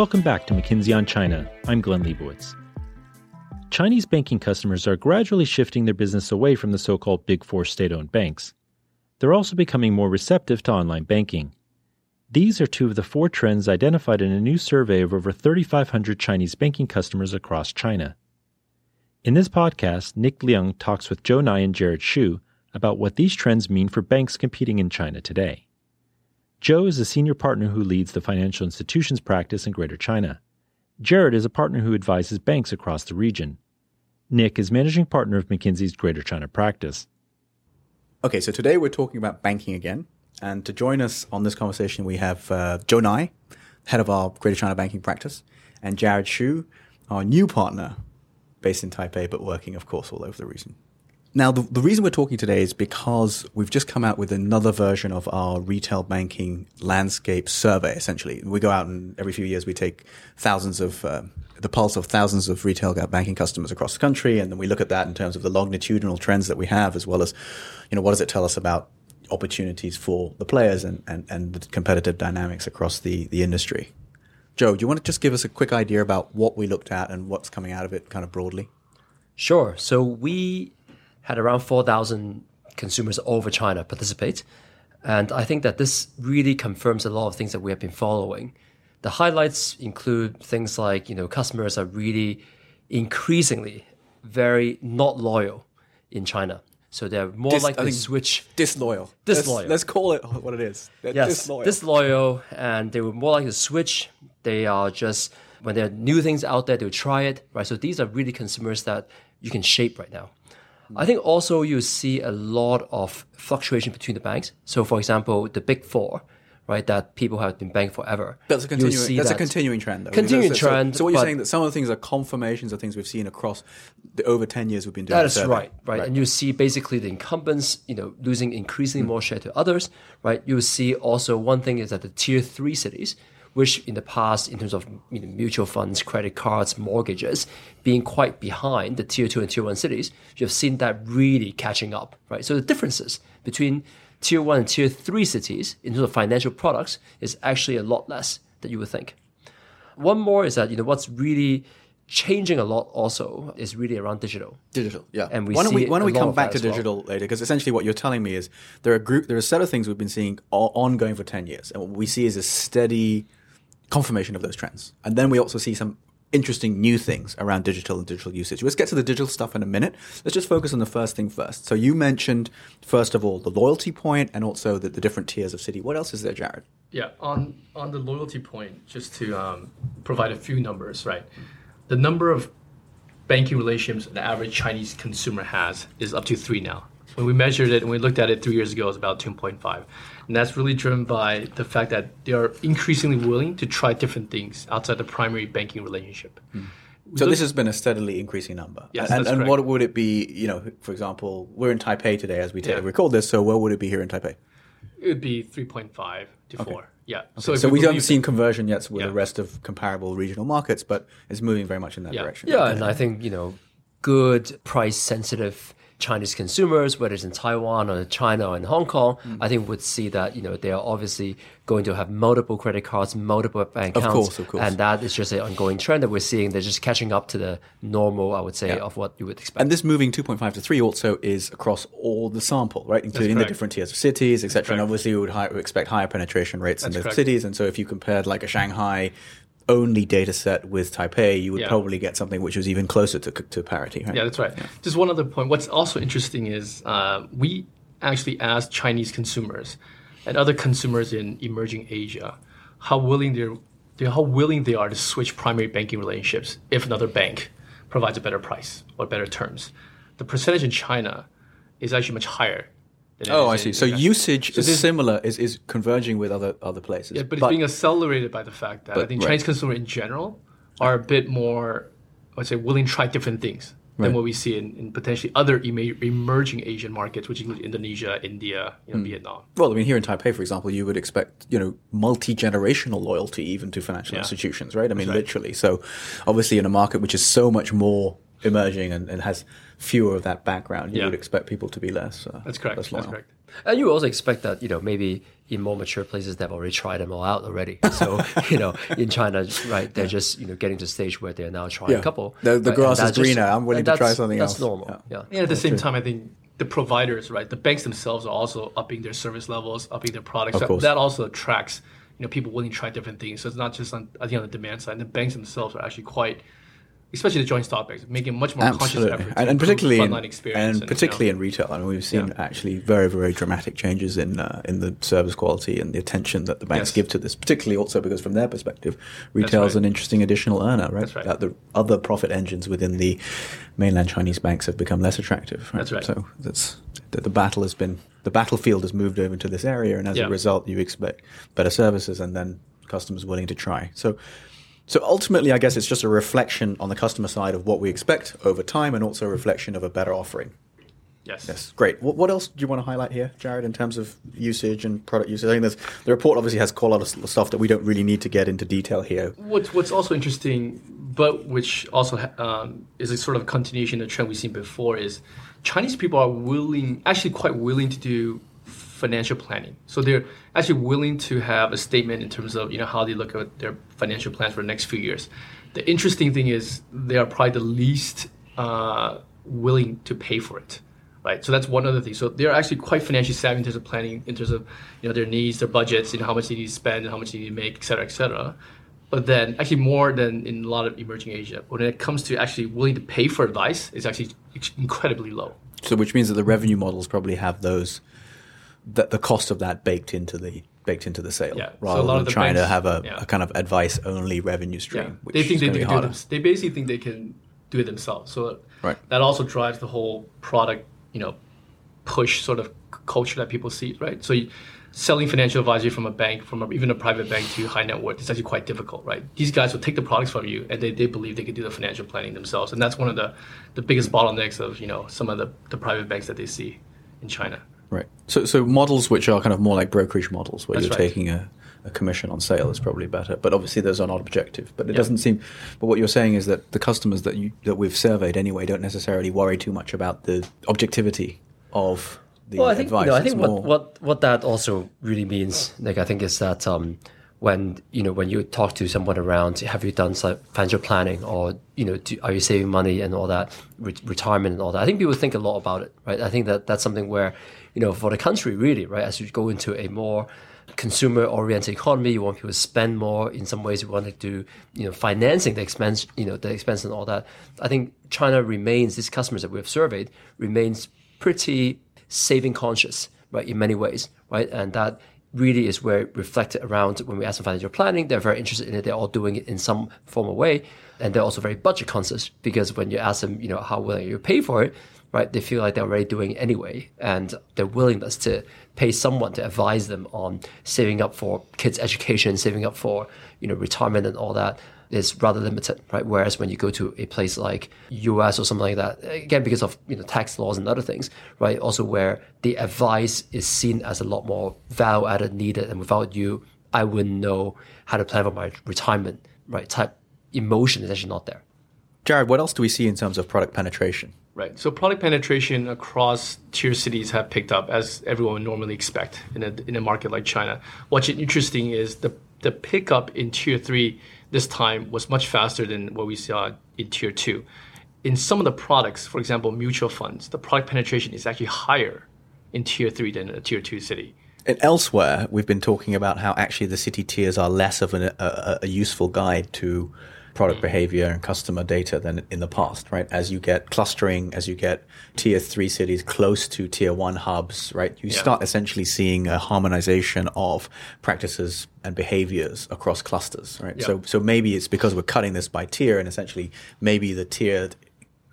Welcome back to McKinsey on China. I'm Glenn Leibowitz. Chinese banking customers are gradually shifting their business away from the so called Big Four state owned banks. They're also becoming more receptive to online banking. These are two of the four trends identified in a new survey of over 3,500 Chinese banking customers across China. In this podcast, Nick Leung talks with Joe Ngai and Jared Shu about what these trends mean for banks competing in China today. Joe is a senior partner who leads the financial institutions practice in Greater China. Jared is a partner who advises banks across the region. Nick is managing partner of McKinsey's Greater China practice. Okay, so today we're talking about banking again. And to join us on this conversation, we have uh, Joe Ngai, head of our Greater China banking practice, and Jared Shu, our new partner based in Taipei, but working, of course, all over the region. Now, the, the reason we're talking today is because we've just come out with another version of our retail banking landscape survey, essentially. We go out and every few years we take thousands of, uh, the pulse of thousands of retail banking customers across the country. And then we look at that in terms of the longitudinal trends that we have, as well as, you know, what does it tell us about opportunities for the players and, and, and the competitive dynamics across the, the industry. Joe, do you want to just give us a quick idea about what we looked at and what's coming out of it kind of broadly? Sure. So we had around 4,000 consumers over China participate. And I think that this really confirms a lot of things that we have been following. The highlights include things like, you know, customers are really increasingly very not loyal in China. So they're more Dis, likely to switch. Disloyal. Disloyal. Let's, let's, call it what it is. They're yes, disloyal. disloyal. And they were more likely to switch. They are just, when there are new things out there, they'll try it, right? So these are really consumers that you can shape right now. I think also you see a lot of fluctuation between the banks. So, for example, the big four, right, that people have been banking forever. That's a continuing. That's that a continuing trend, though. Continuing so, trend. So, so what you're saying that some of the things are confirmations of things we've seen across the over ten years we've been doing. That is right, right, right, And you see basically the incumbents, you know, losing increasingly mm. more share to others, right? You see also one thing is that the tier three cities which in the past, in terms of you know, mutual funds, credit cards, mortgages, being quite behind the tier two and tier one cities, you've seen that really catching up, right? So the differences between tier one and tier three cities in terms of financial products is actually a lot less than you would think. One more is that you know what's really changing a lot also is really around digital. Digital, yeah. And we why don't we why don't we come back to digital well. later? Because essentially, what you're telling me is there are a group, there are a set of things we've been seeing ongoing for ten years, and what we see is a steady confirmation of those trends. And then we also see some interesting new things around digital and digital usage. Let's get to the digital stuff in a minute. Let's just focus on the first thing first. So you mentioned, first of all, the loyalty point and also the, the different tiers of city. What else is there, Jared? Yeah, on, on the loyalty point, just to um, provide a few numbers, right? The number of banking relationships the average Chinese consumer has is up to three now. When we measured it and we looked at it three years ago, it was about 2.5. And that's really driven by the fact that they are increasingly willing to try different things outside the primary banking relationship. Hmm. So this has been a steadily increasing number. Yes, and, and what would it be, you know, for example, we're in Taipei today as we yeah. record this, so what would it be here in Taipei? It would be 3.5 to okay. 4. Yeah. Okay. So, so we, we haven't seen conversion yet with yeah. the rest of comparable regional markets, but it's moving very much in that yeah. direction. Yeah, and I think, you know, good price sensitive Chinese consumers, whether it's in Taiwan or China or in Hong Kong, mm. I think would see that you know they are obviously going to have multiple credit cards, multiple bank accounts, of course, of course. and that is just an ongoing trend that we're seeing. They're just catching up to the normal, I would say, yeah. of what you would expect. And this moving 2.5 to 3 also is across all the sample, right, including the different tiers of cities, etc. And obviously, we would, high, expect higher penetration rates That's in the correct. cities. And so, if you compared like a Shanghai only data set with Taipei, you would yeah. probably get something which was even closer to, to parity. Right? Yeah, that's right. Yeah. Just one other point. What's also interesting is uh, we actually asked Chinese consumers and other consumers in emerging Asia how willing they're, they're how willing they are to switch primary banking relationships if another bank provides a better price or better terms. The percentage in China is actually much higher Oh, I see. So usage so is similar, is, is converging with other other places. Yeah, but, but it's being accelerated by the fact that but, I think Chinese right. consumers in general are a bit more, I would say, willing to try different things than right. what we see in, in potentially other emerging Asian markets, which include Indonesia, India, you know, mm. Vietnam. Well, I mean, here in Taipei, for example, you would expect you know multi generational loyalty even to financial yeah. institutions, right? I mean, right. literally. So, obviously, in a market which is so much more emerging and, and has fewer of that background, you yeah. would expect people to be less. Uh, That's correct. Less That's correct. And you also expect that, you know, maybe in more mature places they've already tried them all out already. So, you know, in China, right, they're just, you know, getting to the stage where they're now trying a couple. The, the right, grass is that's just- greener. I'm willing to try something that's else. normal. Yeah. Yeah. And at the same time, I think the providers, right, the banks themselves are also upping their service levels, upping their products. Of So course. That also attracts, you know, people willing to try different things. So it's not just on, I think, on the demand side. The banks themselves are actually quite, especially the joint stock banks, making much more conscious Absolutely, effort and, and particularly in, experience. and particularly in retail. I mean, we've seen Yeah. actually very, very dramatic changes in uh, in the service quality and the attention that the banks Yes. give to this. Particularly also because from their perspective, retail is right. an interesting additional earner, right? That's right. That the other profit engines within the mainland Chinese banks have become less attractive. Right? That's right. So that's the, the battle has been the battlefield has moved over to this area, and as Yeah. a result, you expect better services and then customers willing to try. So. So ultimately, I guess it's just a reflection on the customer side of what we expect over time, and also a reflection of a better offering. yes. Yes, great. What, what else do you want to highlight here, Jared, in terms of usage and product usage? I think the report obviously has quite a lot of stuff that we don't really need to get into detail here. What's what's also interesting, but which also um, is a sort of continuation of the trend we've seen before, is Chinese people are willing, actually quite willing to do financial planning. So they're actually willing to have a statement in terms of you know how they look at their financial plans for the next few years. The interesting thing is they are probably the least uh, willing to pay for it. Right, so that's one other thing. So they're actually quite financially savvy in terms of planning, in terms of you know their needs, their budgets, you know how much they need to spend, and how much they need to make, et cetera, et cetera but then actually more than in a lot of emerging Asia. When it comes to actually willing to pay for advice, it's actually incredibly low. So, which means that the revenue models probably have those, that the cost of that baked into the baked into the sale, Yeah. So a rather lot than of the trying to have a, yeah. a kind of advice only revenue stream. Yeah, which they think they, can do them- They basically think they can do it themselves. So Right. that also drives the whole product, you know, push sort of culture that people see, right? So you, selling financial advisory from a bank, from a, even a private bank to high net worth, is actually quite difficult, right? These guys will take the products from you, and they, they believe they can do the financial planning themselves, and that's one of the the biggest bottlenecks of you know some of the, the private banks that they see in China. Right. So, so models which are kind of more like brokerage models, where That's you're right. taking a, a commission on sale, is probably better. But obviously, those are not objective. But it doesn't seem. But what you're saying is that the customers that you that we've surveyed anyway don't necessarily worry too much about the objectivity of the Well, I think advice. you know, I think more- what, what what that also really means, Nick, I think is that um, when you know when you talk to someone around, have you done some financial planning, or you know, do, are you saving money and all that, re- retirement and all that? I think people think a lot about it, right? I think that that's something where, you know, for the country really, right, as you go into a more consumer-oriented economy, you want people to spend more. In some ways, you want to do, you know, financing the expense, you know, the expense and all that. I think China remains these customers that we have surveyed remains pretty saving conscious, right, in many ways, right? And that really is where reflected around when we ask them financial planning, they're very interested in it. They're all doing it in some form of way. And they're also very budget conscious because when you ask them, you know, how willing you pay for it, right, they feel like they're already doing anyway. And their willingness to pay someone to advise them on saving up for kids' education, saving up for, you know, retirement and all that is rather limited, right? Whereas when you go to a place like US or something like that, again because of you know tax laws and other things, right? Also where the advice is seen as a lot more value added needed, and without you, I wouldn't know how to plan for my retirement, right? Type emotion is actually not there. Jared, what else do we see in terms of product penetration? Right. So product penetration across tier cities have picked up as everyone would normally expect in a in a market like China. What's interesting is the the pickup in tier three this time was much faster than what we saw in tier two. In some of the products, for example, mutual funds, the product penetration is actually higher in tier three than a tier two city. And elsewhere, we've been talking about how actually the city tiers are less of an, a, a useful guide to product mm. behavior and customer data than in the past, right? As you get clustering, as you get tier three cities close to tier one hubs, right? You Yeah. start essentially seeing a harmonization of practices and behaviors across clusters, right? Yeah. So, so maybe it's because we're cutting this by tier and essentially maybe the tiered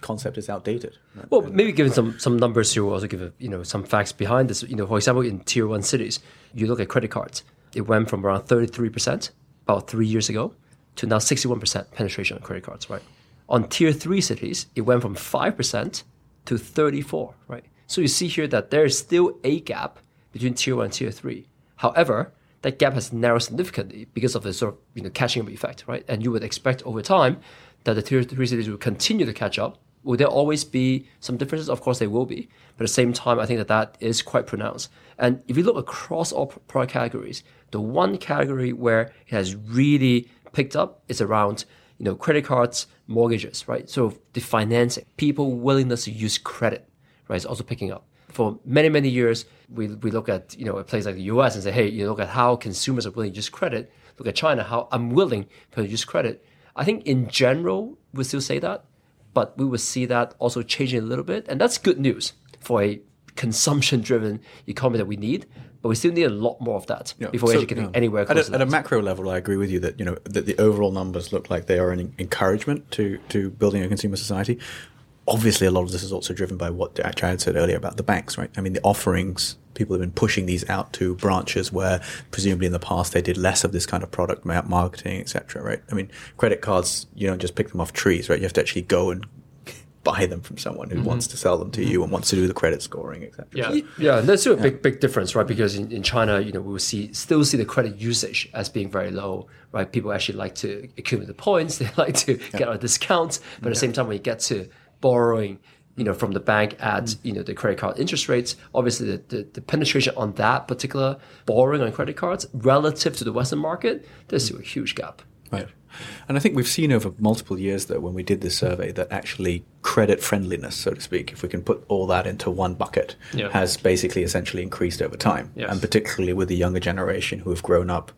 concept is outdated. Right? Well, maybe given some some numbers here, we'll also give a, you know some facts behind this. You know, for example, in tier one cities, you look at credit cards, it went from around thirty three percent about three years ago to now sixty one percent penetration on credit cards. Right. On tier three cities, it went from five percent to thirty four. Right. So you see here that there is still a gap between tier one and tier three. However, that gap has narrowed significantly because of the sort of you know catching up effect, right? And you would expect over time that the tier three cities will continue to catch up Will there always be some differences? Of course, there will be. But at the same time, I think that that is quite pronounced. And if you look across all product categories, the one category where it has really picked up is around you know credit cards, mortgages, right? So the financing, people willingness to use credit, right, is also picking up. For many many years, we, we look at you know a place like the U.S. and say, hey, you look at how consumers are willing to use credit. Look at China, how unwilling to use credit. I think in general, we still say that, but we will see that also changing a little bit, and that's good news for a consumption-driven economy that we need. But we still need a lot more of that Yeah. before So, we're actually getting yeah. anywhere At a, at a macro level, I agree with you that you know that the overall numbers look like they are an encouragement to to building a consumer society. Obviously, a lot of this is also driven by what Jared said earlier about the banks, right? I mean, the offerings people have been pushing these out to branches where presumably in the past they did less of this kind of product marketing, etc. Right? I mean, credit cards you don't just pick them off trees, right? You have to actually go and buy them from someone who mm-hmm. wants to sell them to mm-hmm. you and wants to do the credit scoring, etc. Yeah. Yeah, and that's still a big, big difference, right? Because in, in China, you know, we will see still see the credit usage as being very low, right? People actually like to accumulate the points, they like to get a discount, but at the same time, when you get to borrowing, you know, from the bank at mm. you know the credit card interest rates, obviously the, the, the penetration on that particular borrowing on credit cards relative to the Western market, there's mm. still a huge gap. Right. And I think we've seen over multiple years, though, when we did this survey, that actually credit friendliness, so to speak, if we can put all that into one bucket, Yeah. has basically essentially increased over time. Yes. And particularly with the younger generation who have grown up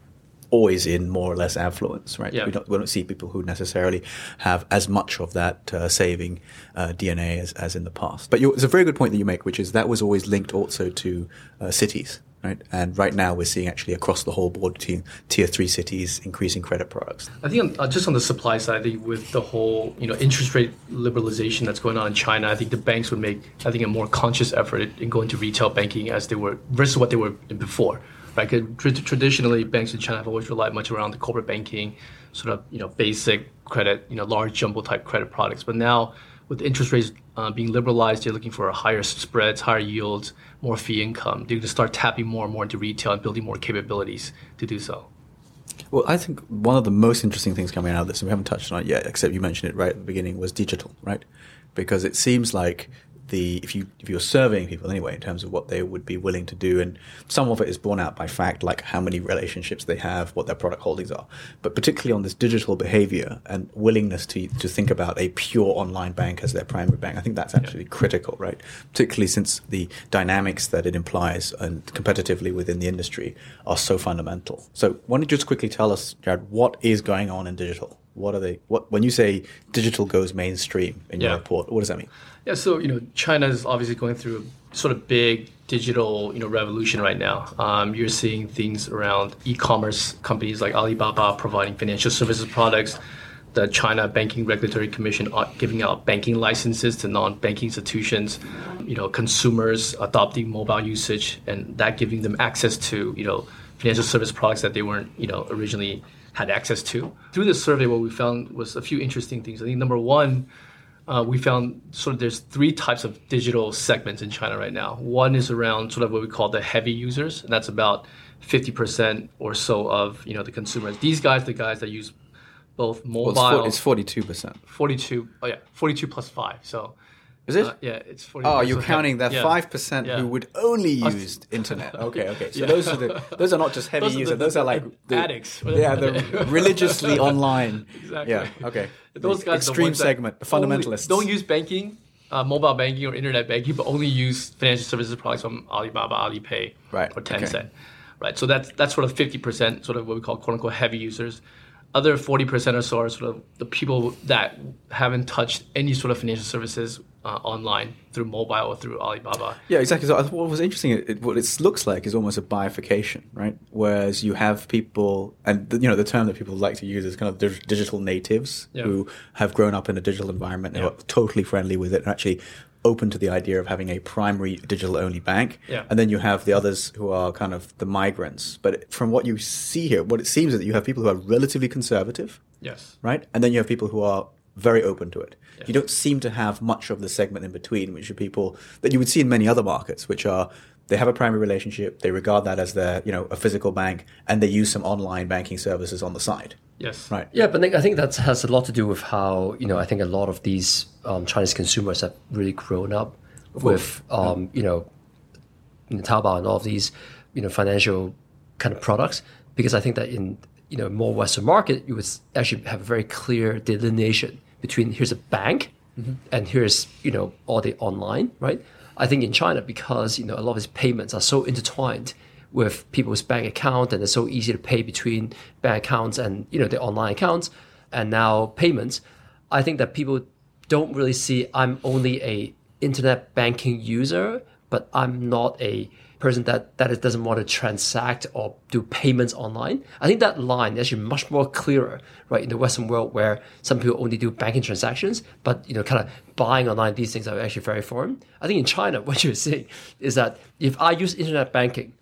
always in more or less affluence, right? Yeah. We, don't, we don't see people who necessarily have as much of that uh, saving uh, DNA as, as in the past. But you it's a very good point that you make, which is that was always linked also to uh, cities. Right, and right now we're seeing actually across the whole board between tier three cities increasing credit products. I think uh, just on the supply side, I think with the whole you know interest rate liberalization that's going on in China, I think the banks would make I think a more conscious effort in going to retail banking as they were versus what they were before. Right? tra- traditionally, banks in China have always relied much around the corporate banking, sort of you know basic credit, you know large jumbo type credit products. But now with interest rates uh, being liberalized, they're looking for higher spreads, higher yields, more fee income. They're going to start tapping more and more into retail and building more capabilities to do so. Well, I think one of the most interesting things coming out of this, and we haven't touched on it yet, except you mentioned it right at the beginning, was digital, right? Because it seems like the if you if you're surveying people anyway in terms of what they would be willing to do, and some of it is borne out by fact, like how many relationships they have, what their product holdings are, but particularly on this digital behavior and willingness to to think about a pure online bank as their primary bank, I think that's actually critical, right? Particularly since the dynamics that it implies and competitively within the industry are so fundamental. So, why don't you just quickly tell us, Jared, what is going on in digital? What are they? What when you say digital goes mainstream in your Yeah. report, what does that mean? Yeah, so you know, China is obviously going through a sort of big digital you know revolution right now. Um, you're seeing things around e-commerce companies like Alibaba providing financial services products, the China Banking Regulatory Commission giving out banking licenses to non-banking institutions, you know, consumers adopting mobile usage and that giving them access to you know financial service products that they weren't you know originally had access to. Through this survey, what we found was a few interesting things. I think number one uh, we found sort of there's three types of digital segments in China right now. One is around sort of what we call the heavy users, and that's about 50% or so of you know the consumers. These guys, the guys that use both mobile, Well, it's forty-two percent. 42. Oh yeah, 42 plus five. So Is it? uh, yeah, it's 40. Oh, you're counting that Yeah. five percent Yeah. who would only use internet. Okay, okay. So those are the those are not just heavy Those are the- users. those are like the, addicts. Yeah, the religiously online. Exactly. Yeah. Okay. Those The guys, extreme segment, the fundamentalists. don't use banking, uh, mobile banking or internet banking, but only use financial services products from Alibaba, Alipay, Right, or okay. Tencent. Right. So that's that's sort of fifty percent, sort of what we call quote unquote heavy users. Other forty percent or so are sort of the people that haven't touched any sort of financial services uh, online through mobile or through Alibaba. Yeah, exactly. So what was interesting, it, what it looks like is almost a bifurcation, right? Whereas you have people, and the, you know, the term that people like to use is kind of dig- digital natives Yeah. who have grown up in a digital environment and Yeah. are totally friendly with it and actually open to the idea of having a primary digital only bank. Yeah. And then you have the others who are kind of the migrants. But from what you see here, what it seems is that you have people who are relatively conservative, Yes. right? And then you have people who are very open to it. You don't seem to have much of the segment in between, which are people that you would see in many other markets, which are they have a primary relationship, they regard that as their, you know, a physical bank, and they use some online banking services on the side. Yes. Right. Yeah, but I think that has a lot to do with how you know I think a lot of these um, Chinese consumers have really grown up with um, you know in Taobao and all of these you know financial kind of products because I think that in you know more Western market you would actually have a very clear delineation between here's a bank mm-hmm. and here's you know all the online right. I think in China because you know a lot of these payments are so intertwined with people's bank account and it's so easy to pay between bank accounts and you know the online accounts and now payments i think that people don't really see i'm only a internet banking user but i'm not a person that that doesn't want to transact or do payments online i think that line is actually much more clearer right in the western world where some people only do banking transactions but you know kind of buying online these things are actually very foreign i think in china what you're seeing is that if i use internet banking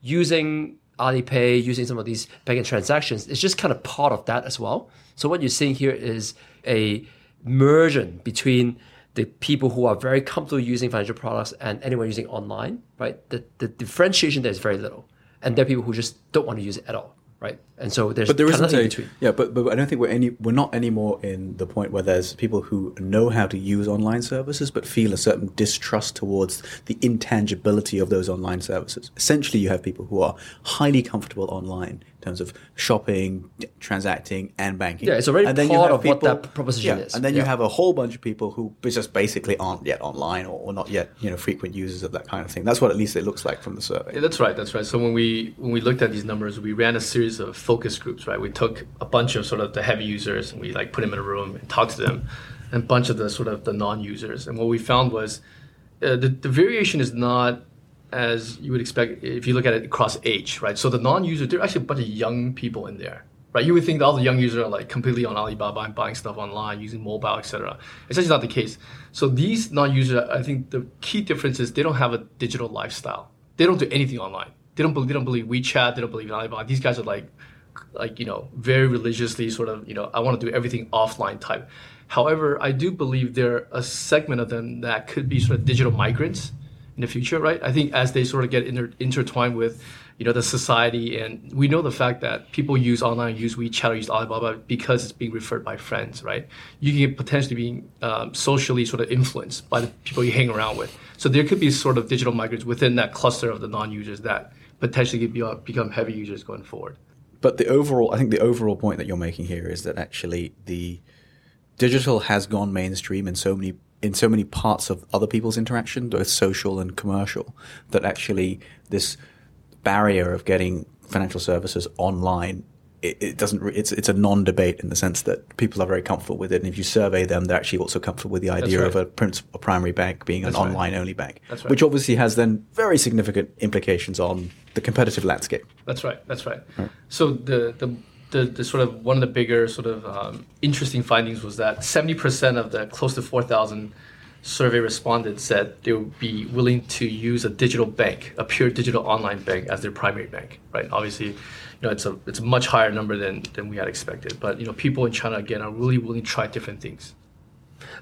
using Alipay, using some of these banking transactions, it's just kind of part of that as well. So what you're seeing here is a merging between the people who are very comfortable using financial products and anyone using online, right? The, the differentiation there is very little. And there are people who just don't want to use it at all, right? And so there's But there kind of isn't a in between. yeah, but but I don't think we're any we're not anymore in the point where there's people who know how to use online services but feel a certain distrust towards the intangibility of those online services. Essentially, you have people who are highly comfortable online in terms of shopping, transacting, and banking. Yeah, it's already and then you part have of what that proposition yeah, is. And then you have a whole bunch of people who just basically aren't yet online or, or not yet you know frequent users of that kind of thing. That's what at least it looks like from the survey. Yeah, that's right. That's right. So when we when we looked at these numbers, we ran a series of focus groups. Right, we took a bunch of sort of the heavy users and we like put them in a room and talked to them, and a bunch of the sort of the non-users. And what we found was uh, the the variation is not as you would expect if you look at it across age. Right, so the non-users there are actually a bunch of young people in there. Right, you would think all the young users are like completely on Alibaba and buying stuff online using mobile, etc. It's actually not the case. So these non-users, I think the key difference is they don't have a digital lifestyle. They don't do anything online. They don't believe, they don't believe WeChat. They don't believe in Alibaba. These guys are like, like you know, very religiously sort of you know, I want to do everything offline type. However, I do believe there are a segment of them that could be sort of digital migrants in the future, right? I think as they sort of get inter- intertwined with, you know, the society, and we know the fact that people use online, use WeChat, or use Alibaba because it's being referred by friends, right? You can potentially be um, socially sort of influenced by the people you hang around with. So there could be sort of digital migrants within that cluster of the non-users that potentially could be, uh, become heavy users going forward. But the overall, I think the overall point that you're making here is that actually the digital has gone mainstream in so many in so many parts of other people's interaction, both social and commercial, that actually this barrier of getting financial services online it, it doesn't. re- It's it's a non-debate in the sense that people are very comfortable with it, and if you survey them, they're actually also comfortable with the idea right. of a, princ- a primary bank being an right. online-only bank, That's right. which obviously has then very significant implications on the competitive landscape. That's right. That's right. So the, the the the sort of one of the bigger sort of um, interesting findings was that seventy percent of the close to four thousand survey respondents said they would be willing to use a digital bank, a pure digital online bank, as their primary bank. Right. Obviously, you know it's a it's a much higher number than than we had expected. But you know people in China again are really willing to try different things.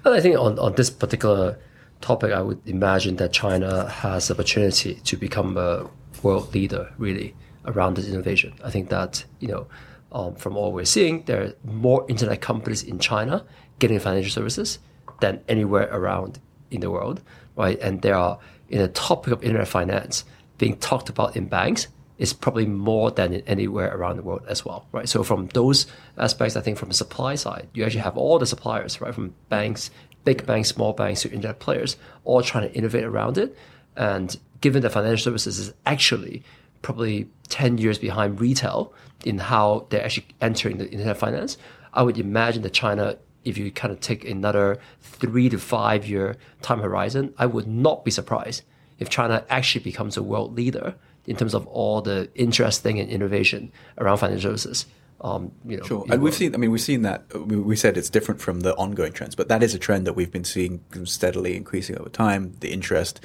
And I think on, on this particular topic, I would imagine that China has opportunity to become a world leader really around this innovation. I think that, you know, um, from all we're seeing, there are more internet companies in China getting financial services than anywhere around in the world, right? And there are, in the topic of internet finance, being talked about in banks is probably more than anywhere around the world as well, right? So from those aspects, I think from the supply side, you actually have all the suppliers, right, from banks, big banks, small banks to internet players, all trying to innovate around it. And given that financial services is actually probably 10 years behind retail in how they're actually entering the internet finance, I would imagine that China, if you kind of take another three to five year time horizon, I would not be surprised if China actually becomes a world leader in terms of all the interesting and innovation around financial services. Um, you know, Sure, and we've seen. I mean, we've seen that. We, we said it's different from the ongoing trends, but that is a trend that we've been seeing steadily increasing over time. The interest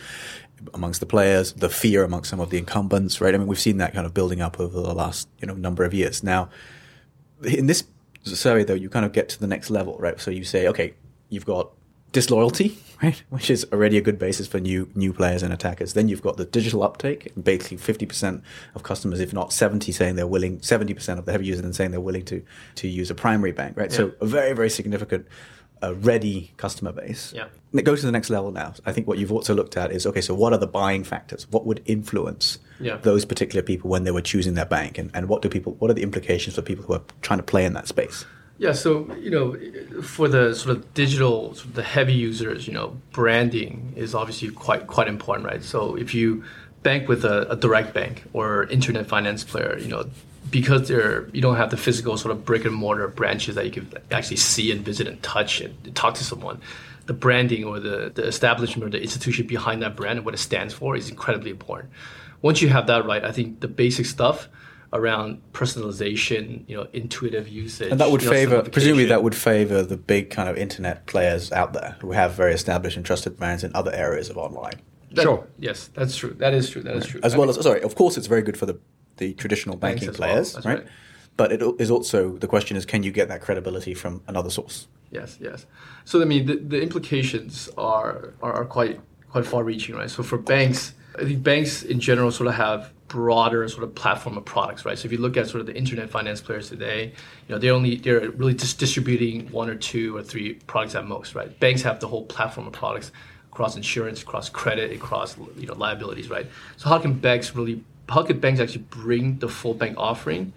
amongst the players, the fear amongst some of the incumbents, right? I mean, we've seen that kind of building up over the last you know number of years. Now, in this survey, though, you kind of get to the next level, right? So you say, okay, you've got disloyalty, right? Which is already a good basis for new new players and attackers. Then you've got the digital uptake, basically fifty percent of customers, if not seventy, saying they're willing, seventy percent of the heavy users, and saying they're willing to to use a primary bank, right? So a very very significant. A ready customer base. Yeah. It goes to the next level now. I think what you've also looked at is okay. So what are the buying factors? What would influence Yeah. those particular people when they were choosing their bank, and, and what do people? What are the implications for people who are trying to play in that space? Yeah, so you know, for the sort of digital, sort of the heavy users, you know, branding is obviously quite quite important, right? So if you bank with a, a direct bank or internet finance player, you know, because they're you don't have the physical sort of brick and mortar branches that you can actually see and visit and touch and talk to someone. The branding or the, the establishment or the institution behind that brand and what it stands for is incredibly important. Once you have that right, I think the basic stuff around personalization, you know, intuitive usage. And that would you know, favor, presumably, that would favor the big kind of internet players out there who have very established and trusted brands in other areas of online, That- Sure. Yes, that's true. That is true. That is true. as I well mean, as sorry. Of course, it's very good for the the traditional banking well, players, right? right. But it is also the question is, can you get that credibility from another source? yes, yes. So I mean, the, the implications are, are are quite quite far-reaching, right? So for banks, I think banks in general sort of have broader sort of platform of products, right? So if you look at sort of the internet finance players today, you know, they only they're really just distributing one or two or three products at most, right? Banks have the whole platform of products across insurance, across credit, across you know liabilities, right? So how can banks really how can banks actually bring the full bank offering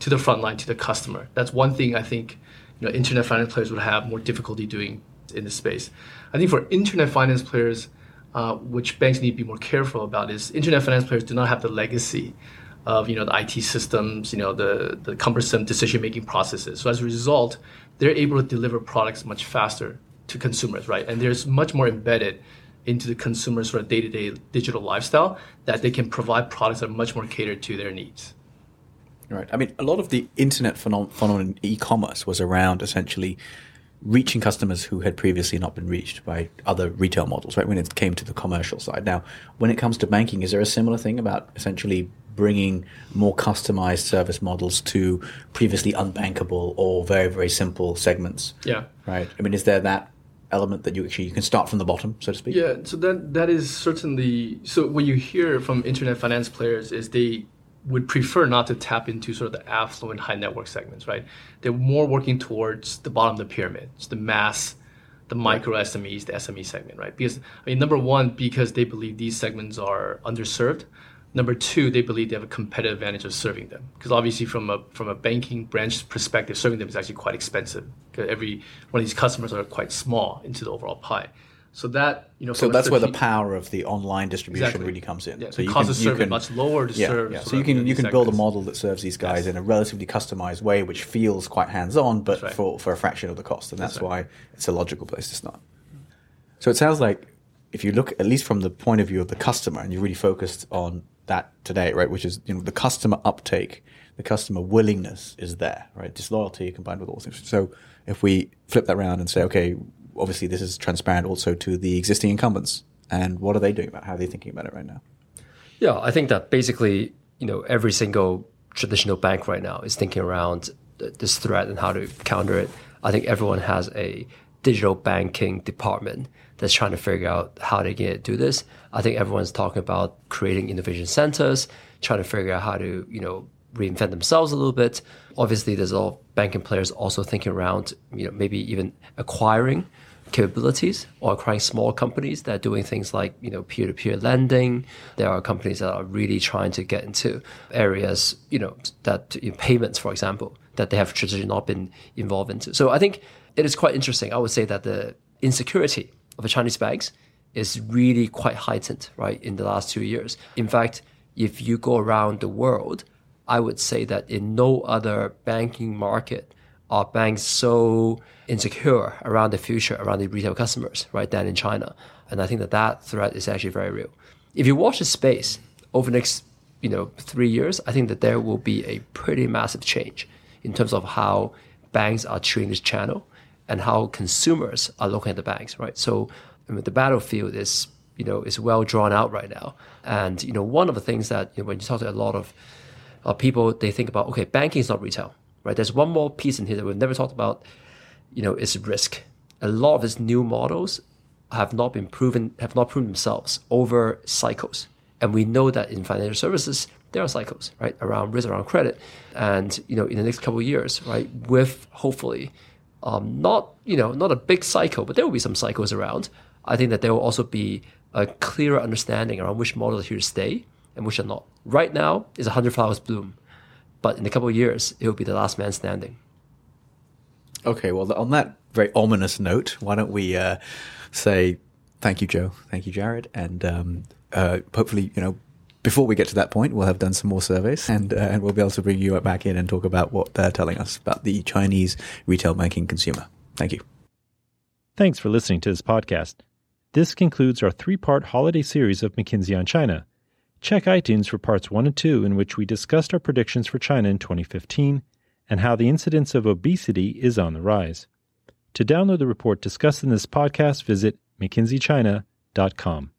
to the front line to the customer? That's one thing I think you know internet finance players would have more difficulty doing in this space. I think for internet finance players, uh, which banks need to be more careful about is internet finance players do not have the legacy of you know the IT systems, you know the the cumbersome decision making processes. So as a result, they're able to deliver products much faster to consumers, right? And there's much more embedded into the consumer's sort of day to day digital lifestyle that they can provide products that are much more catered to their needs. Right. I mean, a lot of the internet phenom- phenomenon in e-commerce was around essentially reaching customers who had previously not been reached by other retail models, right? When it came to the commercial side. Now, when it comes to banking, is there a similar thing about essentially bringing more customized service models to previously unbankable or very, very simple segments? Yeah. Right. I mean, is there that element that you actually you can start from the bottom, so to speak? Yeah, so that that is certainly so. What you hear from internet finance players is they would prefer not to tap into sort of the affluent, high net worth segments, right? They're more working towards the bottom of the pyramid, it's the mass, the micro SMEs, the SME segment, right? Because I mean, number one, because they believe these segments are underserved. Number two, they believe they have a competitive advantage of serving them. Because obviously, from a from a banking branch perspective, serving them is actually quite expensive. Because every one of these customers are quite small into the overall pie. So that you know, So that's where the power of the online distribution Exactly. really comes in. Yeah, so the you cost can, of you serving can- much lower to yeah, serve. Yeah. sort So you can you can build a model that serves these guys Yes. in a relatively customized way, which feels quite hands-on, but right. for, for a fraction of the cost, and that's, That's right. why it's a logical place to start. So it sounds like if you look at least from the point of view of the customer, and you really focused on that today, right? Which is you know the customer uptake, the customer willingness is there, right? Disloyalty combined with all things. So if we flip that around and say, okay, obviously this is transparent also to the existing incumbents, and what are they doing about? it? How are they thinking about it right now? Yeah, I think that basically, you know, every single traditional bank right now is thinking around this threat and how to counter it. I think everyone has a digital banking department that's trying to figure out how they can do this. I think everyone's talking about creating innovation centers, trying to figure out how to, you know, reinvent themselves a little bit. Obviously, there's a lot of banking players also thinking around, you know, maybe even acquiring capabilities or acquiring small companies that are doing things like you know peer-to-peer lending. There are companies that are really trying to get into areas you know that you know, payments, for example, that they have traditionally not been involved into. So I think it is quite interesting. I would say that the insecurity of the Chinese banks is really quite heightened, right, in the last two years. In fact, if you go around the world, I would say that in no other banking market are banks so insecure around the future, around the retail customers, right, than in China. And I think that that threat is actually very real. If you watch the space over the next, you know, three years, I think that there will be a pretty massive change in terms of how banks are treating this channel and how consumers are looking at the banks, right? So I mean, the battlefield is, you know, is well drawn out right now. And, you know, one of the things that, you know, when you talk to a lot of uh, people, they think about, okay, banking is not retail, right? There's one more piece in here that we've never talked about, you know, is risk. a lot of these new models have not been proven have not proven themselves over cycles. And we know that in financial services, there are cycles, right, around risk, around credit. And, you know, in the next couple of years, right, with hopefully um, not, you know, not a big cycle, but there will be some cycles around. I think that there will also be a clearer understanding around which models are here to stay and which are not. Right now is a 100 flowers bloom, but in a couple of years, it will be the last man standing. Okay, well, on that very ominous note, why don't we uh, say thank you, Joe, thank you, Jared, and um, uh, hopefully, you know, before we get to that point, we'll have done some more surveys, and uh, and we'll be able to bring you back in and talk about what they're telling us about the Chinese retail banking consumer. Thank you. Thanks for listening to this podcast. This concludes our three part holiday series of McKinsey on China. Check iTunes for parts 1 and 2, in which we discussed our predictions for China in 2015 and how the incidence of obesity is on the rise. To download the report discussed in this podcast, visit mckinseychina.com.